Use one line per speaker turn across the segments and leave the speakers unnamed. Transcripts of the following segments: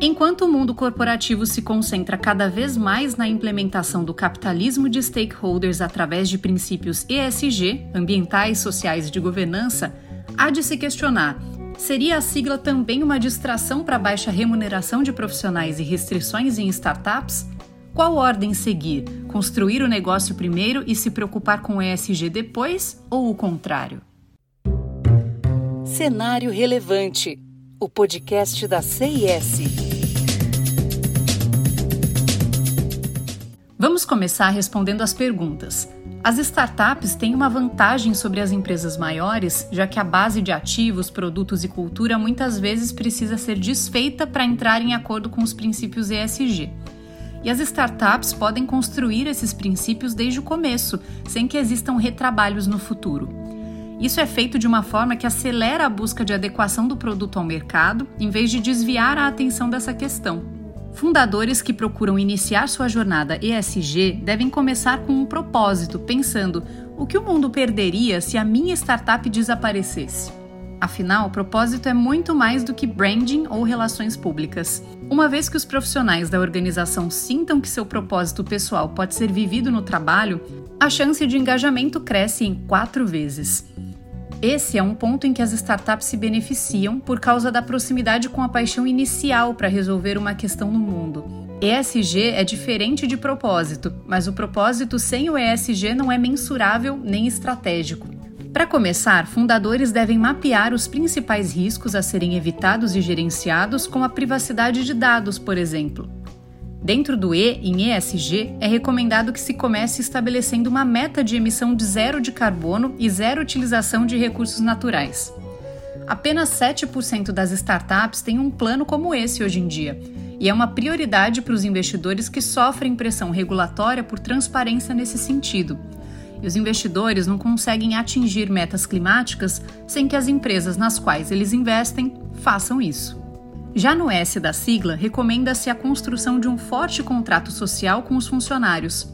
Enquanto o mundo corporativo se concentra cada vez mais na implementação do capitalismo de stakeholders através de princípios ESG, ambientais, sociais e de governança, há de se questionar: seria a sigla também uma distração para baixa remuneração de profissionais e restrições em startups? Qual ordem seguir? Construir o negócio primeiro e se preocupar com o ESG depois ou o contrário?
Cenário Relevante, o podcast da CIS.
Vamos começar respondendo as perguntas. As startups têm uma vantagem sobre as empresas maiores, já que a base de ativos, produtos e cultura muitas vezes precisa ser desfeita para entrar em acordo com os princípios ESG. E as startups podem construir esses princípios desde o começo, sem que existam retrabalhos no futuro. Isso é feito de uma forma que acelera a busca de adequação do produto ao mercado, em vez de desviar a atenção dessa questão. Fundadores que procuram iniciar sua jornada ESG devem começar com um propósito, pensando: o que o mundo perderia se a minha startup desaparecesse? Afinal, o propósito é muito mais do que branding ou relações públicas. Uma vez que os profissionais da organização sintam que seu propósito pessoal pode ser vivido no trabalho, a chance de engajamento cresce em quatro vezes. Esse é um ponto em que as startups se beneficiam por causa da proximidade com a paixão inicial para resolver uma questão no mundo. ESG é diferente de propósito, mas o propósito sem o ESG não é mensurável nem estratégico. Para começar, fundadores devem mapear os principais riscos a serem evitados e gerenciados, como a privacidade de dados, por exemplo. Dentro do E em ESG, é recomendado que se comece estabelecendo uma meta de emissão de zero de carbono e zero utilização de recursos naturais. Apenas 7% das startups têm um plano como esse hoje em dia, e é uma prioridade para os investidores que sofrem pressão regulatória por transparência nesse sentido. E os investidores não conseguem atingir metas climáticas sem que as empresas nas quais eles investem façam isso. Já no S da sigla, recomenda-se a construção de um forte contrato social com os funcionários.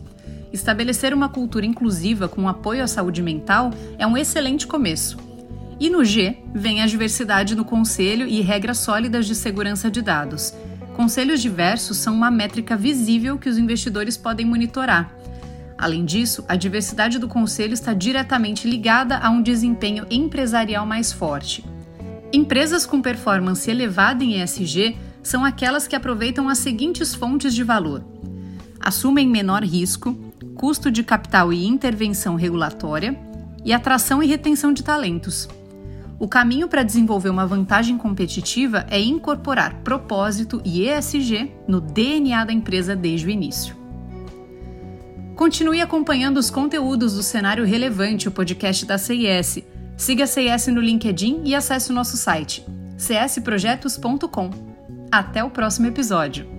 Estabelecer uma cultura inclusiva com apoio à saúde mental é um excelente começo. E no G, vem a diversidade no conselho e regras sólidas de segurança de dados. Conselhos diversos são uma métrica visível que os investidores podem monitorar. Além disso, a diversidade do conselho está diretamente ligada a um desempenho empresarial mais forte. Empresas com performance elevada em ESG são aquelas que aproveitam as seguintes fontes de valor: assumem menor risco, custo de capital e intervenção regulatória, e atração e retenção de talentos. O caminho para desenvolver uma vantagem competitiva é incorporar propósito e ESG no DNA da empresa desde o início. Continue acompanhando os conteúdos do Cenário Relevante, o podcast da CIS Siga a CS no LinkedIn e acesse o nosso site csprojetos.com. Até o próximo episódio!